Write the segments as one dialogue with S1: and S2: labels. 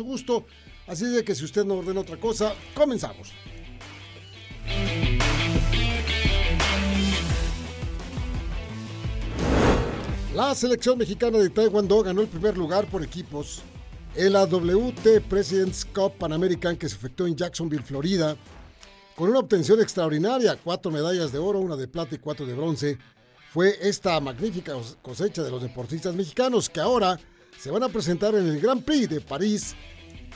S1: mucho gusto. Así de que si usted no ordena otra cosa, comenzamos. La selección mexicana de Taekwondo ganó el primer lugar por equipos en la WT President's Cup Pan American que se efectuó en Jacksonville, Florida, con una obtención extraordinaria, cuatro medallas de oro, una de plata y cuatro de bronce. Fue esta magnífica cosecha de los deportistas mexicanos que ahora se van a presentar en el Grand Prix de París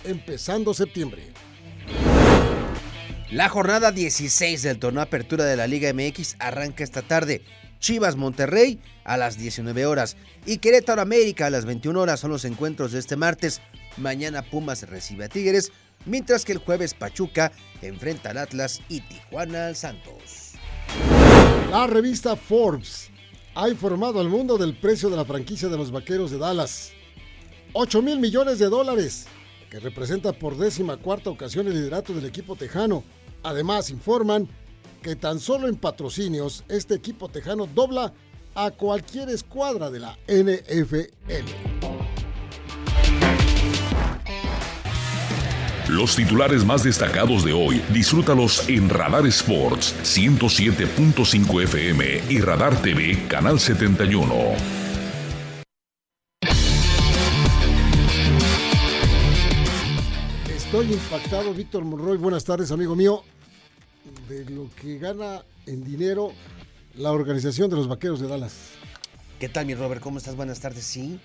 S1: empezando septiembre.
S2: La jornada 16 del torneo Apertura de la Liga MX arranca esta tarde. Chivas Monterrey a las 19 horas y Querétaro América a las 21 horas son los encuentros de este martes. Mañana Pumas recibe a Tigres, mientras que el jueves Pachuca enfrenta al Atlas y Tijuana al Santos.
S1: La revista Forbes ha informado al mundo del precio de la franquicia de los Vaqueros de Dallas. 8 mil millones de dólares, que representa por décima cuarta ocasión el liderato del equipo tejano. Además, informan que tan solo en patrocinios este equipo tejano dobla a cualquier escuadra de la NFL.
S3: Los titulares más destacados de hoy, disfrútalos en Radar Sports 107.5 FM y Radar TV Canal 71.
S1: Estoy impactado, Víctor Monroy. Buenas tardes, amigo mío de lo que gana en dinero la organización de los Vaqueros de Dallas.
S2: ¿Qué tal, mi Robert? ¿Cómo estás? Buenas tardes. Sí.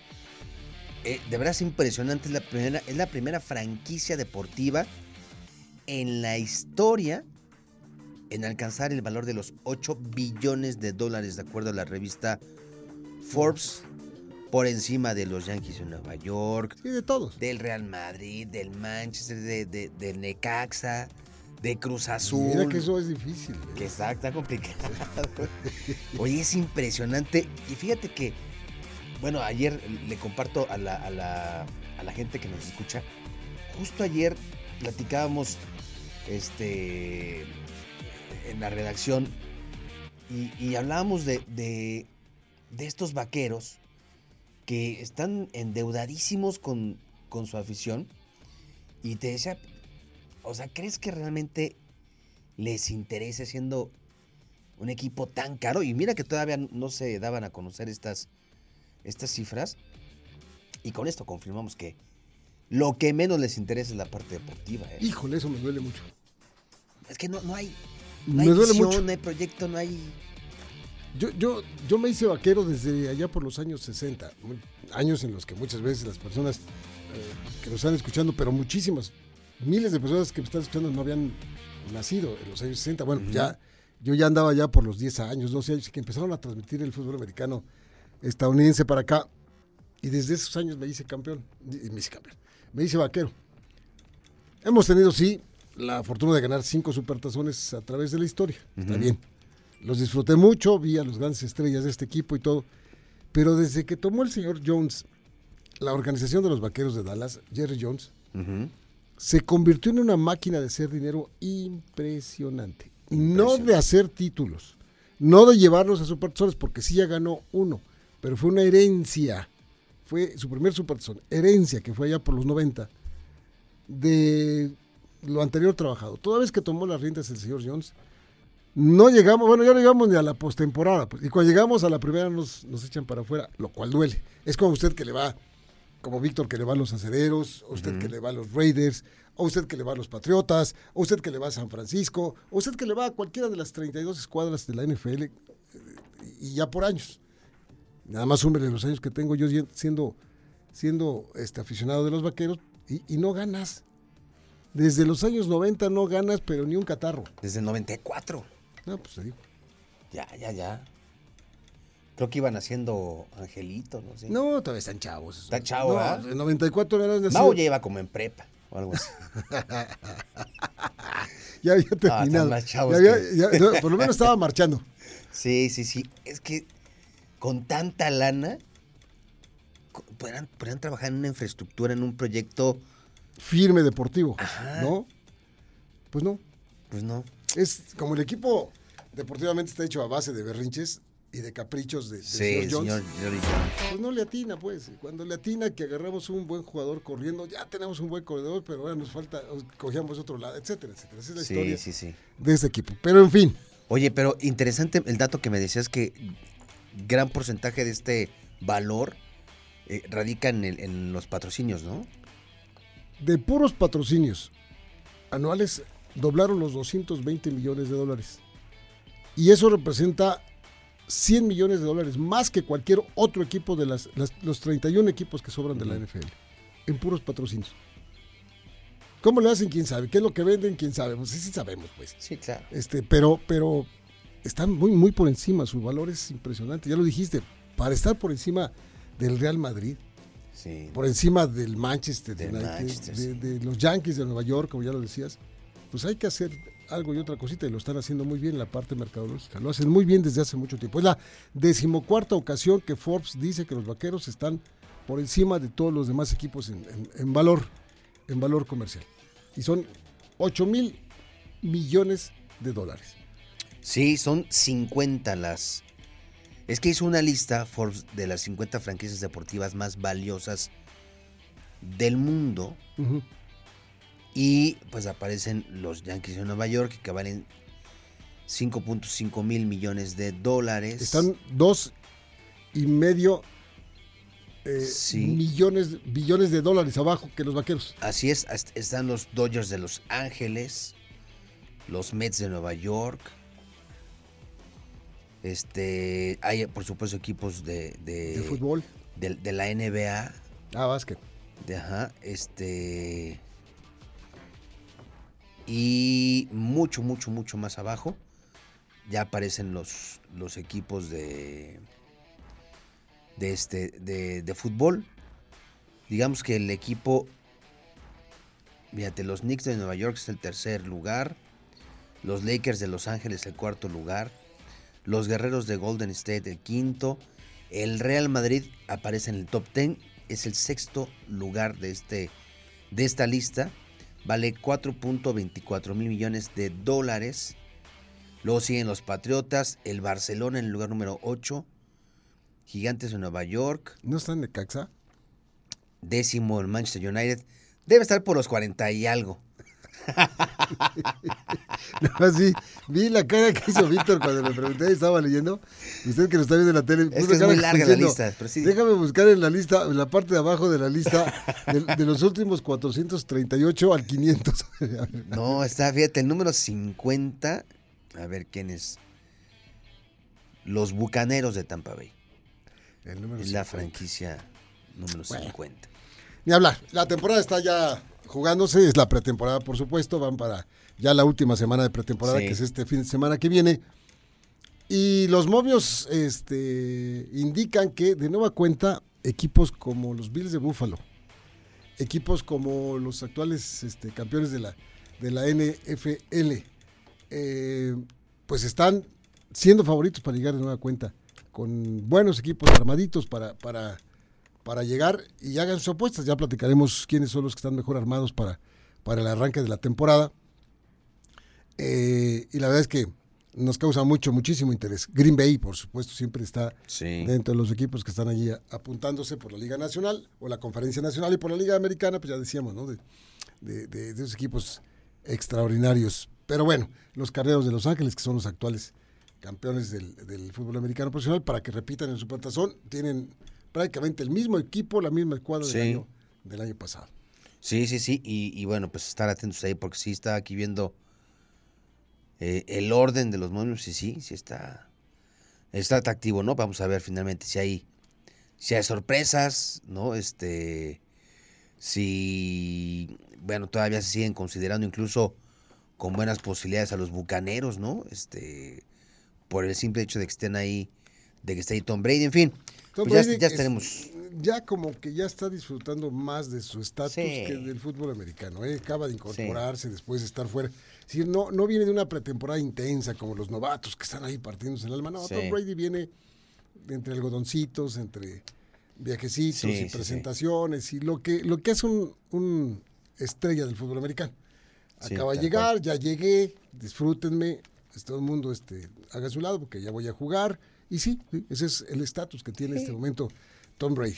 S2: Eh, de verdad es impresionante. Es la, primera, es la primera franquicia deportiva en la historia en alcanzar el valor de los 8 billones de dólares, de acuerdo a la revista Forbes, por encima de los Yankees de Nueva York.
S1: Sí, de todos.
S2: Del Real Madrid, del Manchester, de, de, del Necaxa, de Cruz Azul.
S1: Mira que eso es difícil. ¿eh?
S2: Que está, está complicado. Oye, es impresionante. Y fíjate que, bueno, ayer le comparto a la, a la, a la gente que nos escucha. Justo ayer platicábamos este, en la redacción y, y hablábamos de, de, de, estos vaqueros que están endeudadísimos con, con su afición. Y te decía, o sea, ¿crees que realmente les interese siendo un equipo tan caro? Y mira que todavía no se daban a conocer estas, estas cifras. Y con esto confirmamos que lo que menos les interesa es la parte deportiva. ¿eh?
S1: Híjole, eso me duele mucho.
S2: Es que no, no hay.
S1: No me hay duele visión, mucho.
S2: No hay proyecto, no hay.
S1: Yo, yo, yo me hice vaquero desde allá por los años 60. Años en los que muchas veces las personas eh, que nos están escuchando, pero muchísimas, miles de personas que me están escuchando no habían nacido en los años 60. Bueno, uh -huh. ya yo ya andaba ya por los 10 años, 12 años, que empezaron a transmitir el fútbol americano estadounidense para acá. Y desde esos años me hice campeón. Me hice campeón. Me hice vaquero. Hemos tenido, sí, la fortuna de ganar cinco supertazones a través de la historia. Uh -huh. Está bien. Los disfruté mucho, vi a los grandes estrellas de este equipo y todo. Pero desde que tomó el señor Jones la organización de los vaqueros de Dallas, Jerry Jones, uh -huh se convirtió en una máquina de hacer dinero impresionante. No de hacer títulos, no de llevarlos a supertazones, porque sí ya ganó uno, pero fue una herencia. Fue su primer supertazón, herencia, que fue allá por los 90, de lo anterior trabajado. Toda vez que tomó las riendas el señor Jones, no llegamos, bueno, ya no llegamos ni a la postemporada. Pues, y cuando llegamos a la primera nos, nos echan para afuera, lo cual duele. Es como usted que le va como Víctor que le va a los acereros, o usted uh -huh. que le va a los Raiders, o usted que le va a los Patriotas, o usted que le va a San Francisco, o usted que le va a cualquiera de las 32 escuadras de la NFL, y ya por años. Nada más súmele los años que tengo yo siendo, siendo este, aficionado de los vaqueros, y, y, no ganas. Desde los años 90 no ganas, pero ni un catarro.
S2: Desde el 94.
S1: No, pues te digo.
S2: Ya, ya, ya. Creo que iban haciendo Angelito, no sé.
S1: No, todavía están chavos. Eso.
S2: Está chavo,
S1: no. En 94 eran nacido.
S2: No, ya iba como en prepa o algo así.
S1: ya había terminado.
S2: No, más chavos
S1: ya había,
S2: que...
S1: ya, no, por lo menos estaba marchando.
S2: Sí, sí, sí. Es que con tanta lana podrán, podrán trabajar en una infraestructura, en un proyecto
S1: firme deportivo,
S2: Ajá.
S1: ¿no? Pues no.
S2: Pues no.
S1: Es como el equipo deportivamente está hecho a base de berrinches, y de caprichos de, de
S2: Sí,
S1: señor Jones,
S2: señor
S1: pues no le atina, pues. Cuando le atina que agarramos un buen jugador corriendo, ya tenemos un buen corredor, pero ahora nos falta, cogíamos otro lado, etcétera, etcétera. Esa es la
S2: Sí,
S1: historia
S2: sí.
S1: de este equipo. Pero en fin,
S2: Oye, pero interesante el dato que me decías que gran porcentaje de este valor eh, radica en, el- en los patrocinios, ¿no?
S1: de puros patrocinios anuales doblaron los 220 millones de dólares. Y eso representa 100 millones de dólares más que cualquier otro equipo de las, las- los 31 equipos que sobran de la NFL. En puros patrocinios. ¿Cómo le hacen? ¿Quién sabe? ¿Qué es lo que venden? ¿Quién sabe? Pues sí, sí sabemos, pues.
S2: Sí, claro.
S1: Este, pero, pero están muy, muy por encima. Su valor es impresionante. Ya lo dijiste. Para estar por encima del Real Madrid,
S2: Sí.
S1: por encima del Manchester
S2: Del
S1: United,
S2: Manchester,
S1: de,
S2: sí.
S1: de los Yankees de Nueva York, como ya lo decías, pues hay que hacer algo y otra cosita y lo están haciendo muy bien en la parte mercadológica. Lo hacen muy bien desde hace mucho tiempo. Es la decimocuarta ocasión que Forbes dice que los vaqueros están por encima de todos los demás equipos en, en- en valor, en valor comercial. Y son 8 mil millones de dólares.
S2: Sí, son 50 las... Es que hizo una lista Forbes de las 50 franquicias deportivas más valiosas del mundo. Y pues aparecen los Yankees de Nueva York que valen 5.5 mil millones de dólares.
S1: Están dos y medio eh,
S2: Sí.
S1: millones, billones de dólares abajo que los vaqueros.
S2: Así es, est- están los Dodgers de Los Ángeles, los Mets de Nueva York. Este, hay por supuesto equipos de, de,
S1: de fútbol.
S2: de- de la NBA,
S1: Ah, básquet.
S2: de, ajá, este y mucho, mucho, mucho más abajo ya aparecen los, los equipos de de este de, fútbol. Digamos que el equipo Fíjate, los Knicks de Nueva York es el tercer lugar. Los Lakers de Los Ángeles el cuarto lugar. Los Guerreros de Golden State el quinto. El Real Madrid aparece en el top 10. Es el sexto lugar de, este, de esta lista. Vale 4.24 mil millones de dólares. Luego siguen los Patriotas. El Barcelona en el lugar número 8. Gigantes de Nueva York.
S1: ¿No están de Caxa?
S2: Décimo el Manchester United. Debe estar por los 40 y algo.
S1: Así, vi la cara que hizo Víctor cuando le pregunté y estaba leyendo. Usted que lo está viendo en la tele.
S2: Es que muy larga la lista, pero sí.
S1: Déjame buscar en la lista, en la parte de abajo de la lista, de, de los últimos 438 al 500.
S2: No, está, fíjate, el número 50. A ver quién es. Los Bucaneros de Tampa Bay.
S1: El número
S2: Es la
S1: 50.
S2: franquicia número
S1: Bueno.
S2: 50.
S1: Ni hablar, la temporada está ya jugándose, es la pretemporada por supuesto, van para ya la última semana de pretemporada
S2: Sí.
S1: que es este fin de semana que viene. Y los movios este, indican que de nueva cuenta equipos como los Bills de Buffalo, equipos como los actuales este, campeones de la, de la NFL, eh, pues están siendo favoritos para llegar de nueva cuenta, con buenos equipos armaditos para, para, para llegar y hagan sus apuestas. Ya platicaremos quiénes son los que están mejor armados para, para el arranque de la temporada. Eh, y la verdad es que nos causa mucho, muchísimo interés. Green Bay, por supuesto, siempre está
S2: Sí.
S1: dentro de los equipos que están allí apuntándose por la Liga Nacional o la Conferencia Nacional y por la Liga Americana, pues ya decíamos, ¿no? De, de, de- de esos equipos extraordinarios. Pero bueno, los carreros de Los Ángeles, que son los actuales campeones del, del fútbol americano profesional, para que repitan en su Supertazón, tienen prácticamente el mismo equipo, la misma escuadra
S2: Sí.
S1: del, año, del año pasado.
S2: Sí, sí, sí. Y, y bueno, pues estar atentos ahí porque sí está aquí viendo eh, el orden de los momios y sí, sí está, está atractivo, ¿no? Vamos a ver finalmente si hay, si hay sorpresas, ¿no? Este, si, bueno, todavía se siguen considerando incluso con buenas posibilidades a los bucaneros, ¿no? Este, por el simple hecho de que estén ahí, de que esté ahí Tom Brady, en fin.
S1: Tom
S2: pues ya,
S1: Brady
S2: ya estaremos.
S1: ya como que ya está disfrutando más de su estatus
S2: Sí.
S1: que del fútbol americano. ¿eh? Acaba de incorporarse después de estar fuera. Es decir, no, no viene de una pretemporada intensa como los novatos que están ahí partiéndose el alma. No,
S2: Sí.
S1: Tom Brady viene entre algodoncitos, entre viajecitos y presentaciones y lo que, lo que es un, un estrella del fútbol americano. Acaba de llegar, ya llegué, disfrútenme, pues, todo el mundo este, haga su lado porque ya voy a jugar Y sí, sí, ese es el estatus que tiene en este momento Tom Brady.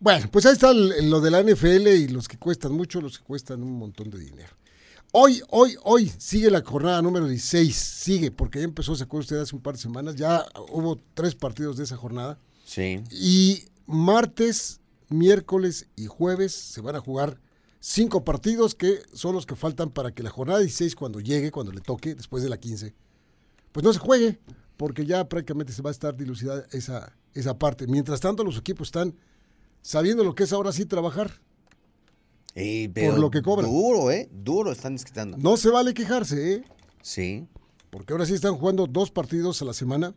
S1: Bueno, pues ahí está el- lo de la NFL y los que cuestan mucho, los que cuestan un montón de dinero. Hoy, hoy, hoy sigue la jornada número 16, sigue, porque ya empezó, se acuerda usted, hace un par de semanas, ya hubo tres partidos de esa jornada.
S2: Sí.
S1: Y martes, miércoles y jueves se van a jugar cinco partidos que son los que faltan para que la jornada 16, cuando llegue, cuando le toque, después de la 15, pues no se juegue, porque ya prácticamente se va a estar dilucidada esa, esa parte. Mientras tanto, los equipos están sabiendo lo que es ahora sí trabajar.
S2: Y, pero
S1: lo que cobran.
S2: Duro, ¿eh? Duro están desquitando.
S1: No se vale quejarse, ¿eh?
S2: Sí.
S1: porque ahora sí están jugando dos partidos a la semana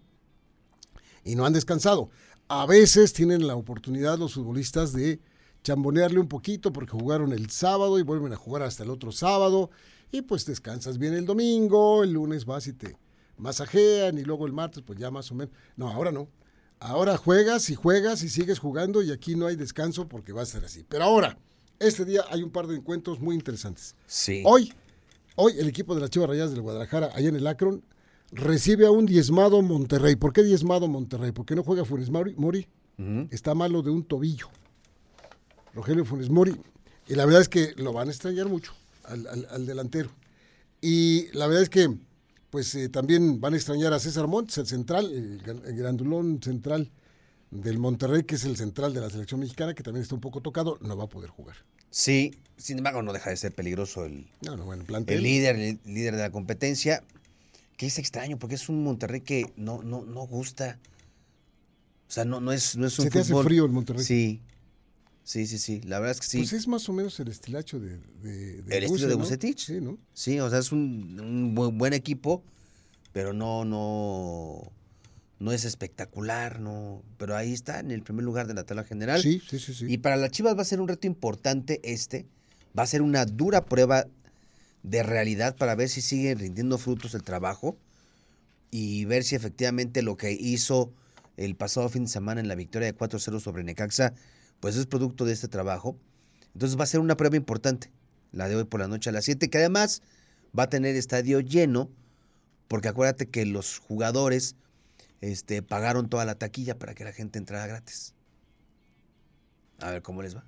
S1: y no han descansado. A veces tienen la oportunidad los futbolistas de chambonearle un poquito porque jugaron el sábado y vuelven a jugar hasta el otro sábado y pues descansas bien el domingo, el lunes vas y te masajean y luego el martes pues ya más o menos. No, ahora no. Ahora juegas y juegas y sigues jugando y aquí no hay descanso porque va a ser así. Pero ahora, este día hay un par de encuentros muy interesantes.
S2: Sí.
S1: Hoy, hoy el equipo de las Chivas Rayadas del Guadalajara, allá en el Akron, recibe a un diezmado Monterrey. ¿Por qué diezmado Monterrey? ¿Por qué no juega Funes Mori? Mori? Está malo de un tobillo. Rogelio Funes Mori. Y la verdad es que lo van a extrañar mucho al, al- al delantero. Y la verdad es que pues eh, también van a extrañar a César Montes, el central, el, gran- el grandulón central del Monterrey, que es el central de la selección mexicana, que también está un poco tocado, no va a poder jugar.
S2: Sí. Sin embargo, no deja de ser peligroso el,
S1: No, no, bueno, plantel.
S2: el líder, el líder de la competencia. Que es extraño, porque es un Monterrey que no, no, no gusta. O sea, no, no es, no es un
S1: Se te hace frío el Monterrey.
S2: Sí. Sí, sí, sí. La verdad es que sí.
S1: Pues es más o menos el estilacho de, de, de
S2: El estilo de
S1: ¿no?
S2: Vucetich.
S1: Sí, ¿no?
S2: Sí, o sea, es un, un buen, buen equipo, pero no, no, no es espectacular, no. Pero ahí está, en el primer lugar de la tabla general.
S1: Sí, sí, sí, sí.
S2: Y para las Chivas va a ser un reto importante este. Va a ser una dura prueba de realidad para ver si sigue rindiendo frutos el trabajo y ver si efectivamente lo que hizo el pasado fin de semana en la victoria de 4-0 sobre Necaxa, pues es producto de este trabajo. Entonces va a ser una prueba importante, la de hoy por la noche a las 7, que además va a tener estadio lleno, porque acuérdate que los jugadores este, pagaron toda la taquilla para que la gente entrara gratis. A ver cómo les va.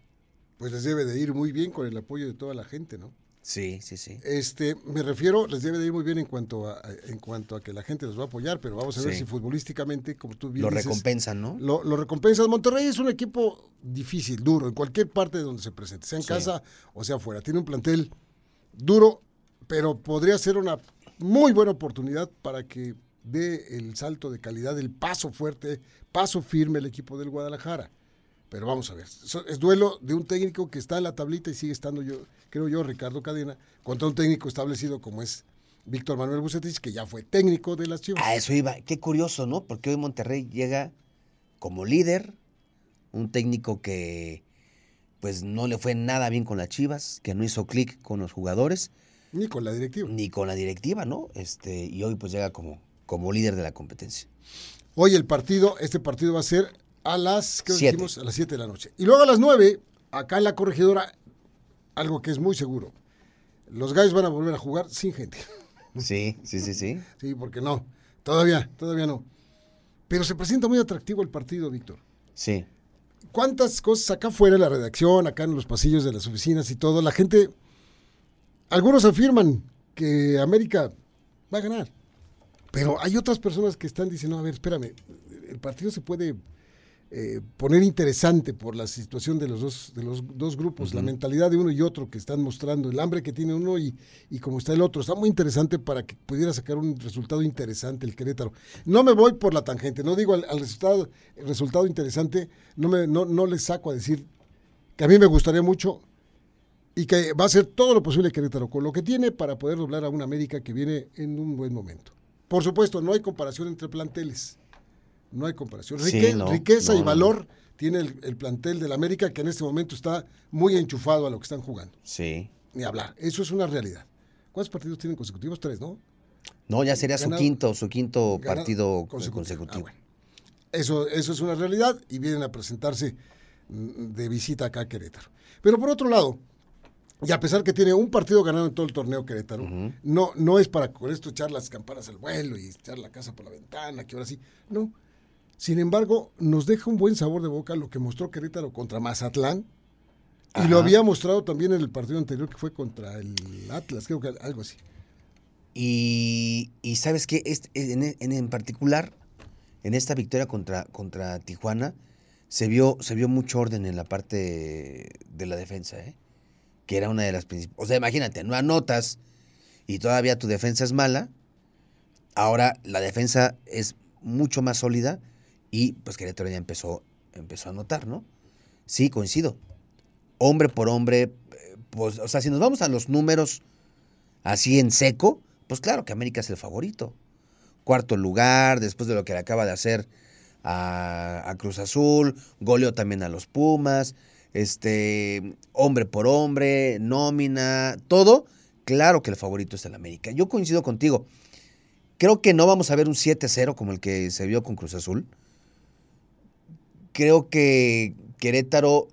S1: Pues les debe de ir muy bien con el apoyo de toda la gente, ¿no?
S2: Sí, sí, sí.
S1: Este, me refiero, les debe de ir muy bien en cuanto a, en cuanto a que la gente los va a apoyar, pero vamos a ver
S2: Sí.
S1: si futbolísticamente, como tú bien
S2: Lo
S1: dices,
S2: recompensan, ¿no?
S1: Lo, lo recompensas. Monterrey es un equipo difícil, duro, en cualquier parte de donde se presente, sea en
S2: Sí.
S1: casa o sea afuera. Tiene un plantel duro, pero podría ser una muy buena oportunidad para que dé el salto de calidad, el paso fuerte, paso firme el equipo del Guadalajara. Pero vamos a ver, es duelo de un técnico que está en la tablita y sigue estando yo, creo yo, Ricardo Cadena, contra un técnico establecido como es Víctor Manuel Bucetich, que ya fue técnico de las Chivas.
S2: A eso iba. Qué curioso, ¿no? Porque hoy Monterrey llega como líder, un técnico que pues no le fue nada bien con las Chivas, que no hizo clic con los jugadores,
S1: Ni con la directiva.
S2: ni con la directiva, ¿no? Este, y hoy pues llega como, como líder de la competencia.
S1: Hoy el partido, este partido va a ser a las, ¿qué
S2: Siete.
S1: dijimos? A las 7 de la noche. Y luego a las 9, acá en la corregidora, algo que es muy seguro. Los gallos van a volver a jugar sin gente.
S2: Sí, sí, sí, sí.
S1: Sí, porque no. Todavía, todavía no. Pero se presenta muy atractivo el partido, Víctor.
S2: Sí.
S1: ¿Cuántas cosas acá afuera en la redacción, acá en los pasillos de las oficinas y todo? La gente, algunos afirman que América va a ganar. Pero hay otras personas que están diciendo, a ver, espérame, el partido se puede eh, poner interesante por la situación de los dos, de los dos grupos, la mentalidad de uno y otro que están mostrando, el hambre que tiene uno y, y cómo está el otro. Está muy interesante para que pudiera sacar un resultado interesante el Querétaro. No me voy por la tangente, no digo al, al resultado, el resultado interesante, no, me, no, no les saco a decir que a mí me gustaría mucho y que va a hacer todo lo posible Querétaro con lo que tiene para poder doblar a una América que viene en un buen momento. Por supuesto, no hay comparación entre planteles. No hay comparación.
S2: Sí,
S1: Rique-
S2: no,
S1: riqueza
S2: no,
S1: y valor tiene el, el plantel del América que en este momento está muy enchufado a lo que están jugando.
S2: Sí.
S1: Ni hablar. Eso es una realidad. ¿Cuántos partidos tienen consecutivos? Tres, ¿no?
S2: No, ya sería su quinto, su quinto partido
S1: consecutivo.
S2: consecutivo.
S1: Ah, bueno. Eso, eso es una realidad y vienen a presentarse mm, de visita acá a Querétaro. Pero por otro lado, y a pesar que tiene un partido ganado en todo el torneo Querétaro, no, no es para con esto echar las campanas al vuelo y echar la casa por la ventana, que ahora sí. No. Sin embargo, nos deja un buen sabor de boca lo que mostró Querétaro contra Mazatlán. Y lo había mostrado también en el partido anterior que fue contra el Atlas, creo que algo así.
S2: Y, sabes qué, en, en, particular, en esta victoria contra, contra Tijuana, se vio, se vio mucho orden en la parte de la defensa, ¿eh? que era una de las principales. O sea, imagínate, no anotas y todavía tu defensa es mala. Ahora la defensa es mucho más sólida y pues Querétaro ya empezó, empezó a anotar, ¿no? Sí, coincido. Hombre por hombre, pues, o sea, si nos vamos a los números así en seco, pues claro que América es el favorito. Cuarto lugar, después de lo que le acaba de hacer a, Cruz Azul, goleó también a los Pumas, este, hombre por hombre, nómina, todo. Claro que el favorito es el América. Yo coincido contigo. Creo que no vamos a ver un 7-0 como el que se vio con Cruz Azul. Creo que Querétaro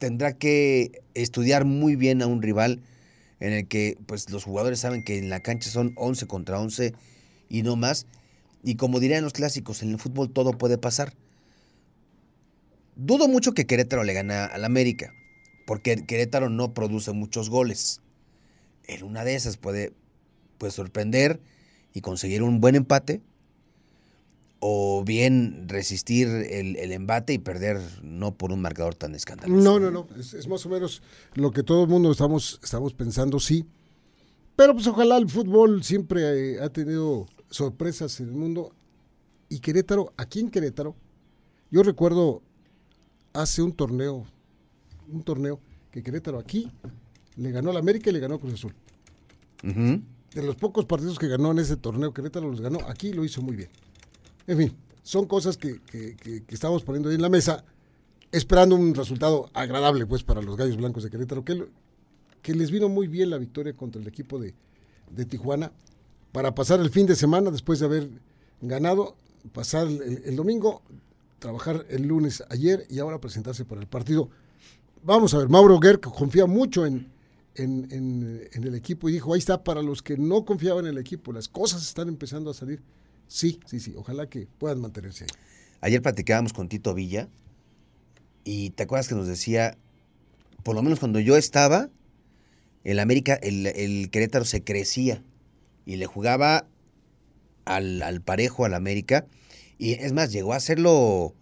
S2: tendrá que estudiar muy bien a un rival en el que pues los jugadores saben que en la cancha son 11 contra 11 y no más. Y como dirían los clásicos, en el fútbol todo puede pasar. Dudo mucho que Querétaro le gane al América, porque Querétaro no produce muchos goles. En una de esas puede, puede sorprender y conseguir un buen empate, o bien resistir el, embate y perder no por un marcador tan escandaloso.
S1: No, no, no, es, más o menos lo que todo el mundo estamos, estamos pensando, sí. Pero pues ojalá el fútbol siempre eh, ha tenido sorpresas en el mundo. Y Querétaro, aquí en Querétaro, yo recuerdo hace un torneo, un torneo que Querétaro aquí le ganó al América y le ganó a Cruz Azul. De los pocos partidos que ganó en ese torneo, Querétaro los ganó aquí lo hizo muy bien. En fin, son cosas que, estamos poniendo ahí en la mesa, esperando un resultado agradable pues para los Gallos Blancos de Querétaro, que, les vino muy bien la victoria contra el equipo de, Tijuana, para pasar el fin de semana después de haber ganado, pasar el, domingo, trabajar el lunes ayer y ahora presentarse para el partido. Vamos a ver, Mauro Guerra confía mucho en, el equipo y dijo, ahí está, para los que no confiaban en el equipo, las cosas están empezando a salir. Sí, sí, sí. Ojalá que puedan mantenerse.
S2: Ayer platicábamos con Tito Villa y te acuerdas que nos decía, por lo menos cuando yo estaba, el América, el, Querétaro se crecía y le jugaba al, parejo al América. Y es más, llegó a serlo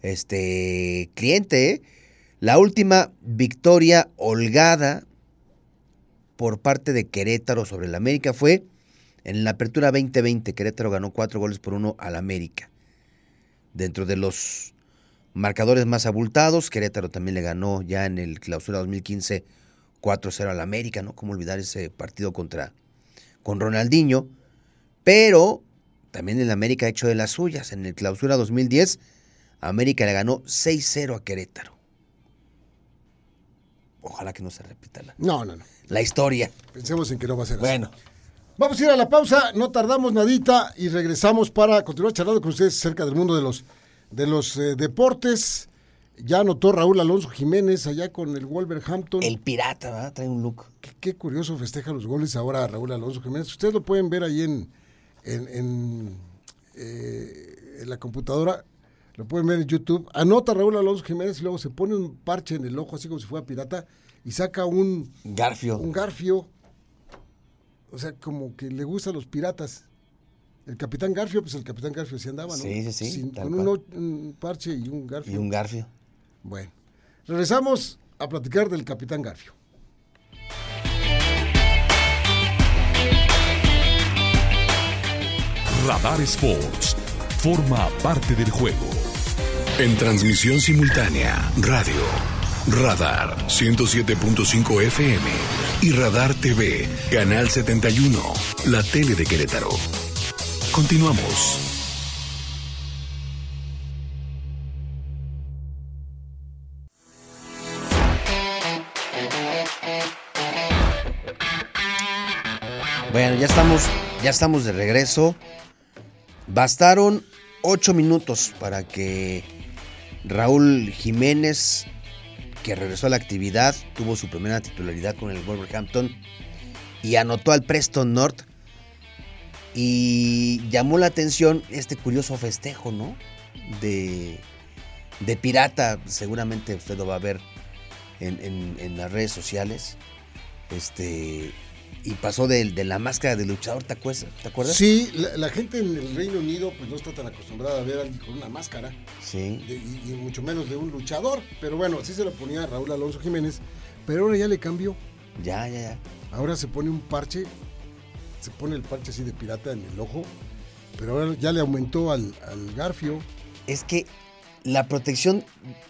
S2: este cliente. ¿eh? La última victoria holgada por parte de Querétaro sobre el América fue en la apertura 2020, Querétaro ganó cuatro goles por uno al América. Dentro de los marcadores más abultados, Querétaro también le ganó ya en el clausura 2015 4-0 al América, ¿no? Cómo olvidar ese partido contra con Ronaldinho. Pero también el América ha hecho de las suyas. En el clausura 2010, América le ganó 6-0 a Querétaro. Ojalá que no se repita la,
S1: no, no, no.
S2: la historia.
S1: Pensemos en que no va a ser
S2: bueno,
S1: así. Vamos a ir a la pausa, no tardamos nadita y regresamos para continuar charlando con ustedes acerca del mundo de los, de los eh, deportes. Ya anotó Raúl Alonso Jiménez allá con el Wolverhampton.
S2: El pirata, ¿verdad? Trae un look.
S1: Qué, curioso festeja los goles ahora Raúl Alonso Jiménez. Ustedes lo pueden ver ahí en, en, eh, en la computadora. Lo pueden ver en YouTube. Anota Raúl Alonso Jiménez y luego se pone un parche en el ojo, así como si fuera pirata, y saca un...
S2: Garfio.
S1: Un garfio o sea, como que le gustan los piratas. El Capitán Garfio, pues el Capitán Garfio sí andaba, ¿no?
S2: Sí, sí, sí.
S1: con un, parche y un garfio.
S2: Y un garfio.
S1: Bueno, regresamos a platicar del Capitán Garfio.
S3: Radar Sports forma parte del juego. En transmisión simultánea, radio, Radar 107.5 FM y Radar TV, Canal 71, la tele de Querétaro. Continuamos.
S2: Bueno, ya estamos, ya estamos de regreso. Bastaron ocho minutos para que Raúl Jiménez que regresó a la actividad, tuvo su primera titularidad con el Wolverhampton y anotó al Preston North. Y llamó la atención este curioso festejo, ¿no? de, pirata, seguramente usted lo va a ver en- en las redes sociales. Este. Y pasó de, de la máscara de luchador, ¿te acuerdas? ¿Te acuerdas?
S1: Sí, la, la gente en el Reino Unido pues no está tan acostumbrada a ver a alguien con una máscara.
S2: Sí.
S1: de- y, y mucho menos de un luchador. Pero bueno, así se lo ponía Raúl Alonso Jiménez. Pero ahora ya le cambió.
S2: Ya, ya, ya.
S1: Ahora se pone un parche. Se pone el parche así de pirata en el ojo. Pero ahora ya le aumentó al, al garfio.
S2: Es que la protección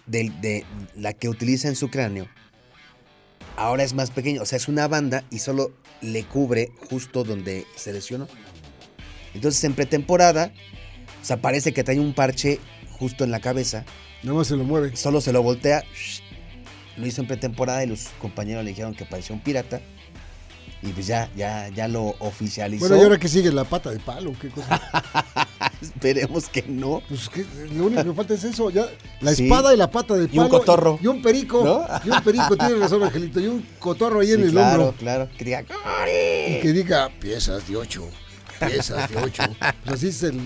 S2: de, de la que utiliza en su cráneo ahora es más pequeña. O sea, es una banda y solo le cubre justo donde se lesionó. Entonces, en pretemporada, o sea, parece que trae un parche justo en la cabeza.
S1: Nada más se lo mueve.
S2: Solo se lo voltea. Lo hizo en pretemporada y los compañeros le dijeron que parecía un pirata. Y pues ya, ya, ya lo oficializó.
S1: Bueno, ¿y ahora qué sigue? ¿La pata de palo? ¿Qué cosa?
S2: Esperemos que no.
S1: Pues que lo único que falta es eso. Ya, la
S2: Sí.
S1: espada y la pata de
S2: Y un
S1: palo.
S2: cotorro.
S1: Y, un perico.
S2: ¿No?
S1: Y un perico, tiene razón, Angelito. Y un cotorro ahí en el
S2: claro,
S1: hombro.
S2: claro. Que diga,
S1: Y que diga piezas de ocho. Piezas de ocho. Pues así es el,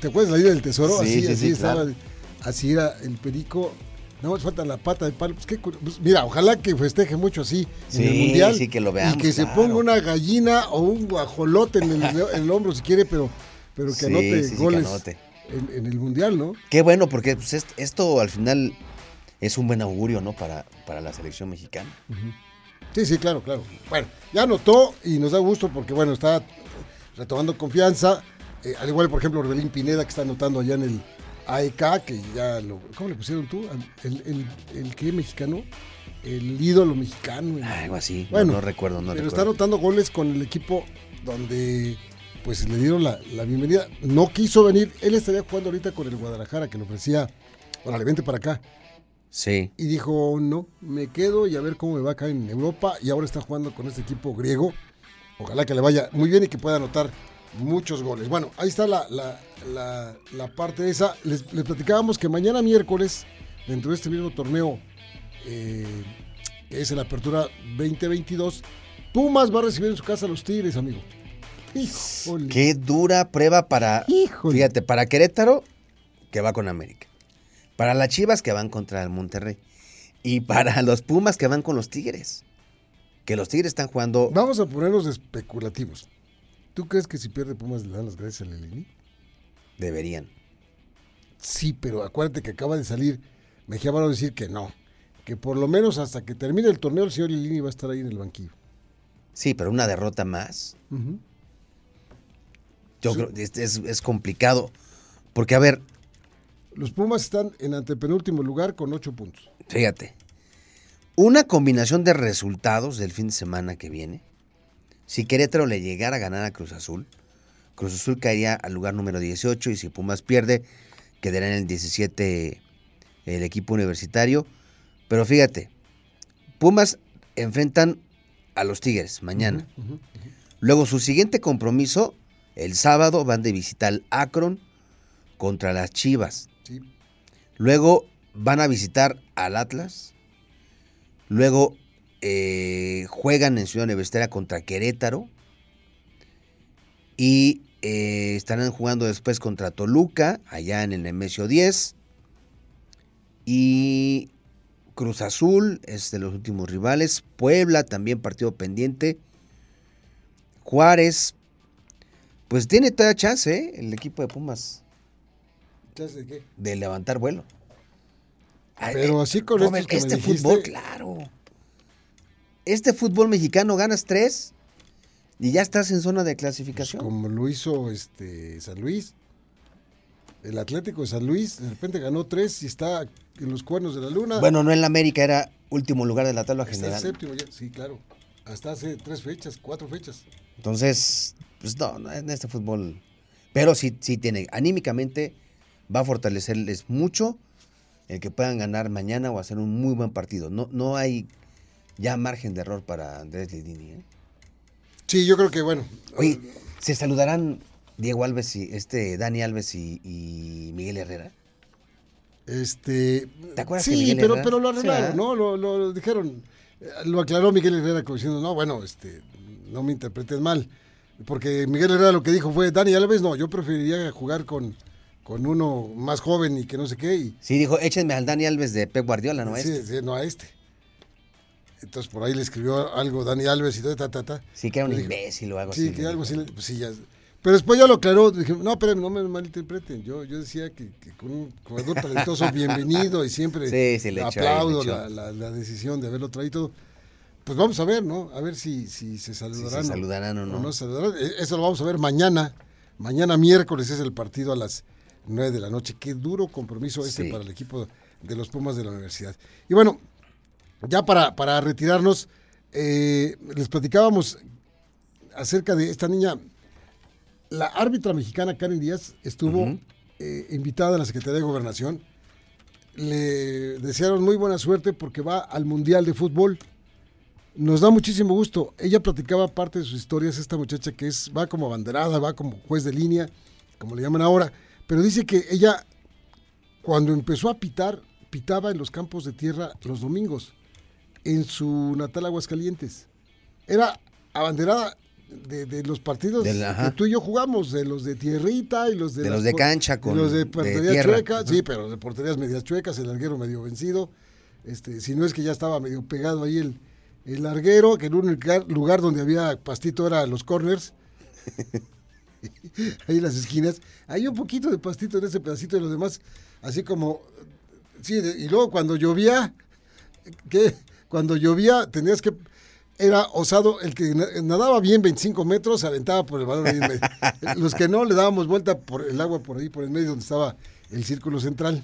S1: ¿Te acuerdas la idea del tesoro?
S2: Sí,
S1: así,
S2: sí,
S1: así
S2: sí,
S1: estaba.
S2: claro.
S1: Así era el perico. No más falta la pata de palo. Pues, qué pues, mira, ojalá que festeje mucho así en el mundial.
S2: sí, que lo veamos,
S1: Y que se
S2: claro.
S1: ponga una gallina o un guajolote en el, en el hombro si quiere, pero, pero que
S2: Sí,
S1: anote
S2: sí, sí, que
S1: goles
S2: anote.
S1: En, en el mundial, ¿no?
S2: Qué bueno, porque pues, est- esto al final es un buen augurio, ¿no? Para, para la selección mexicana.
S1: Sí, sí, claro, claro. Bueno, ya anotó y nos da gusto porque, bueno, está retomando confianza. Eh, al igual, por ejemplo, Orbelín Pineda, que está anotando allá en el AEK, que ya lo. ¿Cómo le pusieron tú? El, el, el que mexicano, el ídolo mexicano.
S2: Algo así. no-
S1: Bueno,
S2: no, recuerdo, no
S1: pero está
S2: recuerdo.
S1: anotando goles con el equipo donde pues le dieron la, la bienvenida. No quiso venir. Él estaría jugando ahorita con el Guadalajara, que le ofrecía, órale, vente para acá.
S2: Sí.
S1: Y dijo, no, me quedo y a ver cómo me va acá en Europa. Y ahora está jugando con este equipo griego. Ojalá que le vaya muy bien y que pueda anotar muchos goles. Bueno, ahí está la, la, la, la parte esa. Les, les platicábamos que mañana miércoles, dentro de este mismo torneo, eh, que es en la apertura 2022, Pumas va a recibir en su casa a los Tigres, amigo. Híjole.
S2: Qué dura prueba para.
S1: Híjole.
S2: Fíjate, para Querétaro, que va con América. Para las Chivas, que van contra el Monterrey. Y para los Pumas, que van con los Tigres. Que los Tigres están jugando.
S1: Vamos a ponernos especulativos. ¿Tú crees que si pierde Pumas le dan las gracias a Lelini?
S2: Deberían.
S1: Sí, pero acuérdate que acaba de salir Mejía Barón a decir que no. Que por lo menos hasta que termine el torneo el señor Lilini va a estar ahí en el banquillo.
S2: Sí, pero una derrota más.
S1: Ujú.
S2: Yo creo que es, complicado. Porque, a ver,
S1: Los Pumas están en antepenúltimo lugar con ocho puntos.
S2: fíjate. Una combinación de resultados del fin de semana que viene. Si Querétaro le llegara a ganar a Cruz Azul, Cruz Azul caería al lugar número 18 y si Pumas pierde, quedará en el 17 el equipo universitario. Pero fíjate, Pumas enfrentan a los Tigres mañana. Luego su siguiente compromiso, el sábado, van de visita al Akron contra las Chivas.
S1: Sí.
S2: Luego van a visitar al Atlas. Luego eh, juegan en Ciudad Universitaria contra Querétaro. Y eh, estarán jugando después contra Toluca, allá en el Nemesio 10. Y Cruz Azul es de los últimos rivales. Puebla también partido pendiente. Juárez, pues tiene toda chance, ¿eh? el equipo de Pumas
S1: ¿Chance de qué?
S2: de levantar vuelo. Ay,
S1: Pero
S2: eh,
S1: así con
S2: Robert,
S1: estos que me
S2: este
S1: dijiste-
S2: fútbol, claro. Este fútbol mexicano ganas tres y ya estás en zona de
S1: Pues
S2: clasificación.
S1: como lo hizo este San Luis. El Atlético de San Luis de repente ganó tres y está en los cuernos de la luna.
S2: Bueno, no en la América, era último lugar de la tabla
S1: está el
S2: general.
S1: séptimo ya. Sí, claro. Hasta hace tres fechas, cuatro fechas.
S2: Entonces, pues no, no, en este fútbol. Pero sí, sí tiene, anímicamente va a fortalecerles mucho el que puedan ganar mañana o hacer un muy buen partido. No, no hay ya margen de error para Andrés Lidini. ¿eh?
S1: Sí, yo creo que bueno.
S2: Oye, ¿se saludarán Diego Alves y este Dani Alves y, y Miguel Herrera?
S1: Este.
S2: ¿Te acuerdas que
S1: Sí,
S2: Miguel
S1: pero,
S2: Herrera?
S1: pero lo arreglaron. ¿no? Lo, lo- lo dijeron. eh, Lo aclaró Miguel Herrera como diciendo, no, bueno, este, no me interpretes mal. Porque Miguel Herrera lo que dijo fue, Dani Alves, no, yo preferiría jugar con, con uno más joven y que no sé qué. Y,
S2: Sí, dijo, échenme al Dani Alves de Pep Guardiola, ¿no?
S1: sí,
S2: Este.
S1: sí, no a este. Entonces por ahí le escribió algo Dani Alves y todo, ta, ta, ta.
S2: Sí, que era un
S1: dijo,
S2: imbécil o algo
S1: Sí,
S2: así.
S1: que
S2: le
S1: algo así, pues sí, ya. Pero después ya lo aclaró, dije, no, pero no me malinterpreten, yo, yo decía que, que con un jugador talentoso, bienvenido y siempre
S2: Sí, sí, le
S1: aplaudo la, la- la decisión de haberlo traído. Pues vamos a ver, ¿no? A ver si, si se saludarán.
S2: saludarán o no.
S1: se saludarán. E- Eso lo vamos a ver mañana. Mañana miércoles es el partido a las 9 de la noche. Qué duro compromiso este
S2: Sí.
S1: para el equipo de los Pumas de la universidad. Y bueno, ya para, para retirarnos, eh, les platicábamos acerca de esta niña. La árbitra mexicana Karen Díaz estuvo eh, invitada a la Secretaría de Gobernación. Le desearon muy buena suerte porque va al Mundial de Fútbol. Nos da muchísimo gusto. Ella platicaba parte de sus historias, esta muchacha que es, va como abanderada, va como juez de línea, como le llaman ahora, pero dice que ella, cuando empezó a pitar, pitaba en los campos de tierra los domingos, en su natal Aguascalientes. Era abanderada de, de los partidos que tú y yo jugamos, de los de tierrita y los de,
S2: los de cancha con-
S1: los de portería chueca,
S2: Ajá.
S1: sí, pero de porterías medias chuecas, el larguero medio vencido. Este, si no es que ya estaba medio pegado ahí el, el larguero, que el único lugar, donde había pastito era los corners. ahí en las esquinas. Hay un poquito de pastito en ese pedacito y los demás, así como. Sí, de- y luego cuando llovía, que cuando llovía tenías que. Era osado, el que na- nadaba bien 25 metros se aventaba por el balón. en. Los que no le dábamos vuelta por el agua por ahí, por el medio donde estaba el círculo central.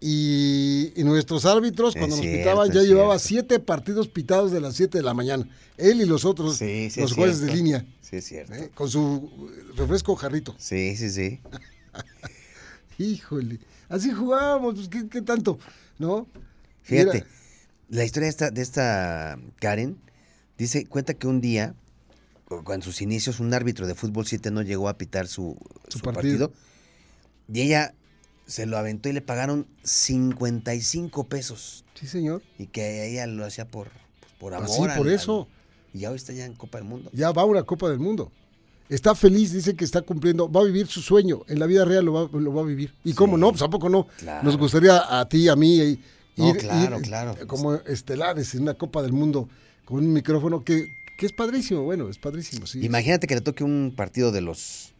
S1: Y, y nuestros árbitros,
S2: Es
S1: cuando nos
S2: cierto,
S1: pitaban, ya llevaba
S2: cierto.
S1: siete partidos pitados de las 7 de la mañana. Él y los otros,
S2: Sí, sí,
S1: los
S2: es
S1: jueces de línea,
S2: Sí, es cierto.
S1: ¿eh? con su refresco jarrito.
S2: Sí, sí, sí.
S1: Híjole, así jugábamos, pues, ¿qué, qué tanto? ¿No?
S2: Fíjate, la historia de esta, de esta Karen dice, cuenta que un día, en sus inicios, un árbitro de fútbol 7 no llegó a pitar su,
S1: Su
S2: su
S1: partido.
S2: partido. y ella se lo aventó y le pagaron 55 pesos.
S1: sí, señor.
S2: Y que ella lo hacía por, por amor.
S1: Así, por
S2: al-
S1: eso.
S2: y ya hoy está ya en Copa del Mundo.
S1: Ya va a una Copa del Mundo. Está feliz, dice que está cumpliendo, va a vivir su sueño. En la vida real lo va, lo va a vivir. ¿Y cómo no? Pues tampoco no.
S2: Claro.
S1: Nos gustaría a ti, a mí, ir,
S2: No, claro,
S1: ir,
S2: claro.
S1: eh, como estelares en una Copa del Mundo con un micrófono que, que es padrísimo. Bueno, es padrísimo, sí.
S2: Imagínate que le toque un partido de los,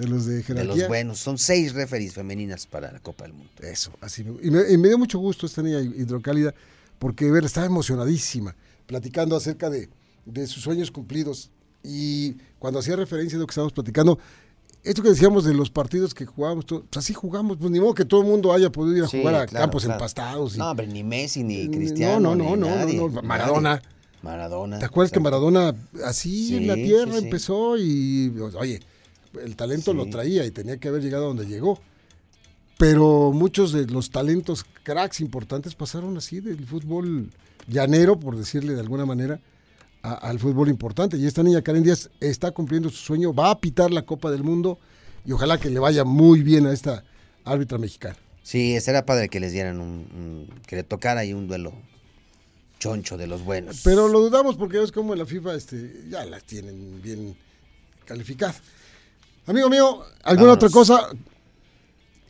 S1: de los de
S2: de
S1: jerarquía.
S2: los buenos. Son seis referees femeninas para la Copa del Mundo.
S1: Eso, así. me- Y me, y me dio mucho gusto esta niña hidrocálida porque ver, estaba emocionadísima, platicando acerca de, de sus sueños cumplidos. Y cuando hacía referencia de lo que estábamos platicando, esto que decíamos de los partidos que jugábamos, todo, pues así jugamos, pues ni modo que todo el mundo haya podido ir a
S2: Sí,
S1: jugar a
S2: claro,
S1: campos
S2: claro.
S1: empastados. y-
S2: No, hombre, ni Messi, ni Cristiano.
S1: no, no, no, no,
S2: nadie,
S1: no. Maradona.
S2: Maradona.
S1: ¿Te acuerdas que. Maradona así
S2: Sí,
S1: en la tierra
S2: sí.
S1: empezó y, oye, el talento
S2: Sí.
S1: lo traía y tenía que haber llegado a donde llegó? Pero muchos de los talentos cracks importantes pasaron así del fútbol llanero, por decirle de alguna manera, a- al fútbol importante. Y esta niña Karen Díaz está cumpliendo su sueño, va a pitar la Copa del Mundo y ojalá que le vaya muy bien a esta árbitra mexicana.
S2: Sí, era padre que les dieran un, un- que le tocara ahí un duelo choncho de los buenos.
S1: Pero lo dudamos porque es como en la FIFA este, ya las tienen bien calificadas. Amigo mío, ¿alguna
S2: Vámonos.
S1: otra cosa?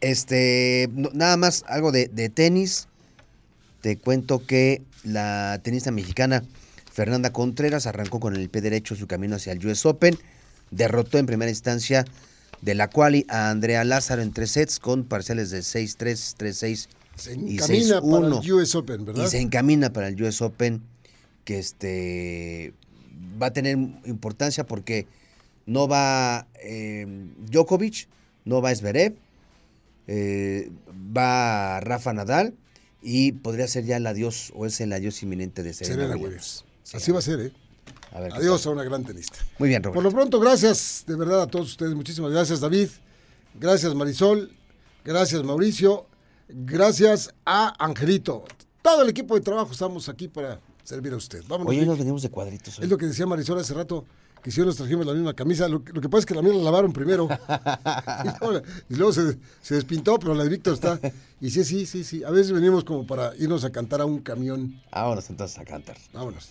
S2: Este, no- nada más algo de, de tenis. Te cuento que la tenista mexicana Fernanda Contreras arrancó con el pie derecho su camino hacia el US Open. Derrotó en primera instancia de la quali a Andrea Lázaro en tres sets con parciales de 6-3, 3-6
S1: Se
S2: y
S1: encamina para
S2: 6-1.
S1: el US Open, ¿verdad?
S2: Y se encamina para el US Open, que este va a tener importancia porque no va eh, Djokovic, no va Zverev, eh, va Rafa Nadal y podría ser ya el adiós o es el adiós inminente de Serena,
S1: Serena
S2: Williams.
S1: Williams.
S2: Sí,
S1: Así va a ser, ¿eh?
S2: a ver qué
S1: Adiós a una gran tenista.
S2: Muy bien,
S1: Por
S2: Roberto.
S1: lo pronto, gracias de verdad a todos ustedes. Muchísimas gracias, David. Gracias, Marisol. Gracias, Mauricio. Gracias a Angelito. Todo el equipo de trabajo estamos aquí para servir a usted. Vámonos. Vic.
S2: nos venimos de cuadritos. hoy.
S1: Es lo que decía Marisol hace rato, que si nos trajimos la misma camisa, lo, que- lo que pasa es que la mía la lavaron primero. y luego, y luego se, se despintó, pero la de Víctor está. Y sí, sí, sí, sí. A veces venimos como para irnos a cantar a un camión.
S2: Vámonos entonces a cantar.
S1: Vámonos.